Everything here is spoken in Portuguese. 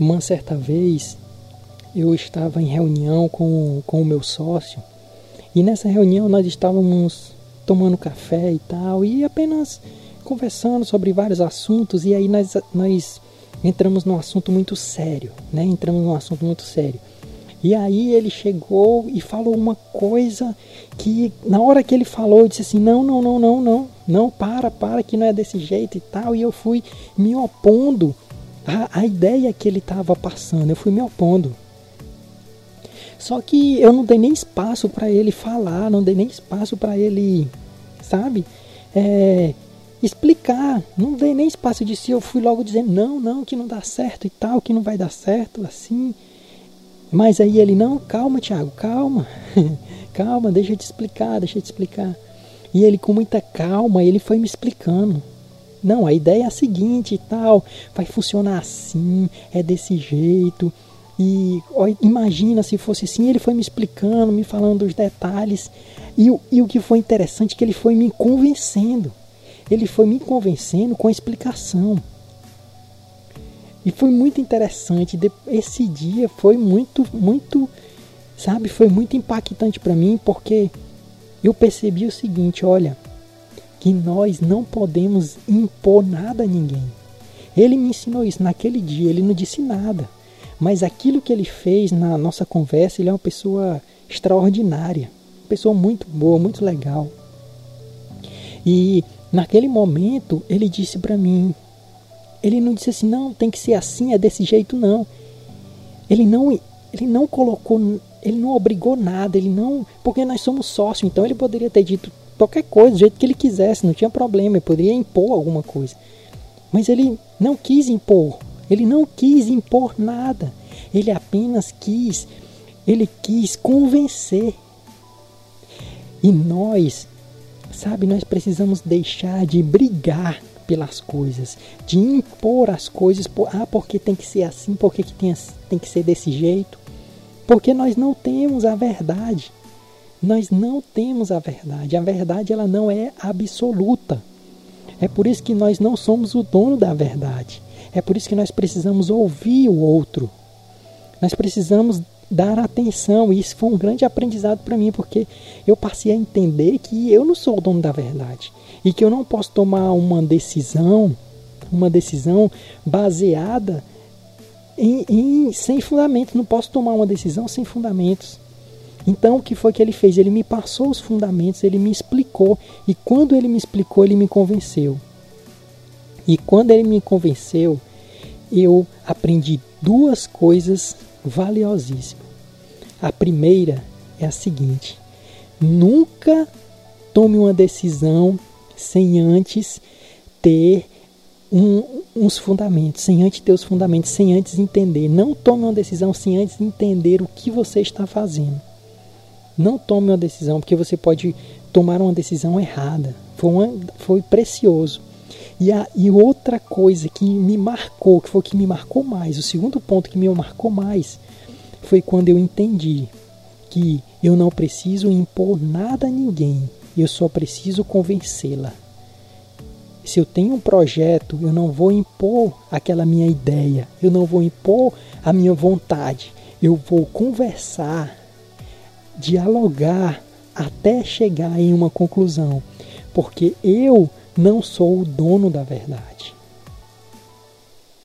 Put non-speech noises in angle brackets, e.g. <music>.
uma certa vez eu estava em reunião com, com o meu sócio e nessa reunião nós estávamos tomando café e tal e apenas conversando sobre vários assuntos e aí nós, nós entramos num assunto muito sério, né? Entramos num assunto muito sério. E aí ele chegou e falou uma coisa que na hora que ele falou eu disse assim, não, não, não, não, não, não, para, para, que não é desse jeito e tal. E eu fui me opondo à, à ideia que ele estava passando, eu fui me opondo. Só que eu não dei nem espaço para ele falar, não dei nem espaço para ele, sabe? É, explicar. Não dei nem espaço de si. Eu fui logo dizendo: não, não, que não dá certo e tal, que não vai dar certo assim. Mas aí ele: não, calma, Tiago, calma, <laughs> calma, deixa eu te explicar, deixa eu te explicar. E ele, com muita calma, ele foi me explicando. Não, a ideia é a seguinte e tal, vai funcionar assim, é desse jeito. E ó, imagina se fosse assim, ele foi me explicando, me falando dos detalhes. E, e o que foi interessante é que ele foi me convencendo. Ele foi me convencendo com a explicação. E foi muito interessante. Esse dia foi muito, muito, sabe, foi muito impactante para mim porque eu percebi o seguinte: olha, que nós não podemos impor nada a ninguém. Ele me ensinou isso naquele dia, ele não disse nada. Mas aquilo que ele fez na nossa conversa, ele é uma pessoa extraordinária, uma pessoa muito boa, muito legal. E naquele momento ele disse para mim, ele não disse assim, não, tem que ser assim, é desse jeito não. Ele não, ele não colocou, ele não obrigou nada, ele não, porque nós somos sócios, então ele poderia ter dito qualquer coisa, do jeito que ele quisesse, não tinha problema, ele poderia impor alguma coisa. Mas ele não quis impor, ele não quis impor nada. Ele apenas quis, ele quis convencer. E nós, sabe, nós precisamos deixar de brigar pelas coisas, de impor as coisas, ah, porque tem que ser assim, porque que tem, tem que ser desse jeito. Porque nós não temos a verdade. Nós não temos a verdade. A verdade ela não é absoluta. É por isso que nós não somos o dono da verdade. É por isso que nós precisamos ouvir o outro. Nós precisamos dar atenção. E isso foi um grande aprendizado para mim, porque eu passei a entender que eu não sou o dono da verdade e que eu não posso tomar uma decisão, uma decisão baseada em, em sem fundamentos. Não posso tomar uma decisão sem fundamentos. Então o que foi que ele fez? Ele me passou os fundamentos, ele me explicou e quando ele me explicou, ele me convenceu. E quando ele me convenceu, eu aprendi duas coisas valiosíssimas. A primeira é a seguinte: nunca tome uma decisão sem antes ter um, uns fundamentos, sem antes ter os fundamentos, sem antes entender. Não tome uma decisão sem antes entender o que você está fazendo. Não tome uma decisão, porque você pode tomar uma decisão errada. Foi, uma, foi precioso. E, a, e outra coisa que me marcou, que foi o que me marcou mais, o segundo ponto que me marcou mais, foi quando eu entendi que eu não preciso impor nada a ninguém, eu só preciso convencê-la. Se eu tenho um projeto, eu não vou impor aquela minha ideia, eu não vou impor a minha vontade, eu vou conversar, dialogar até chegar em uma conclusão, porque eu não sou o dono da verdade.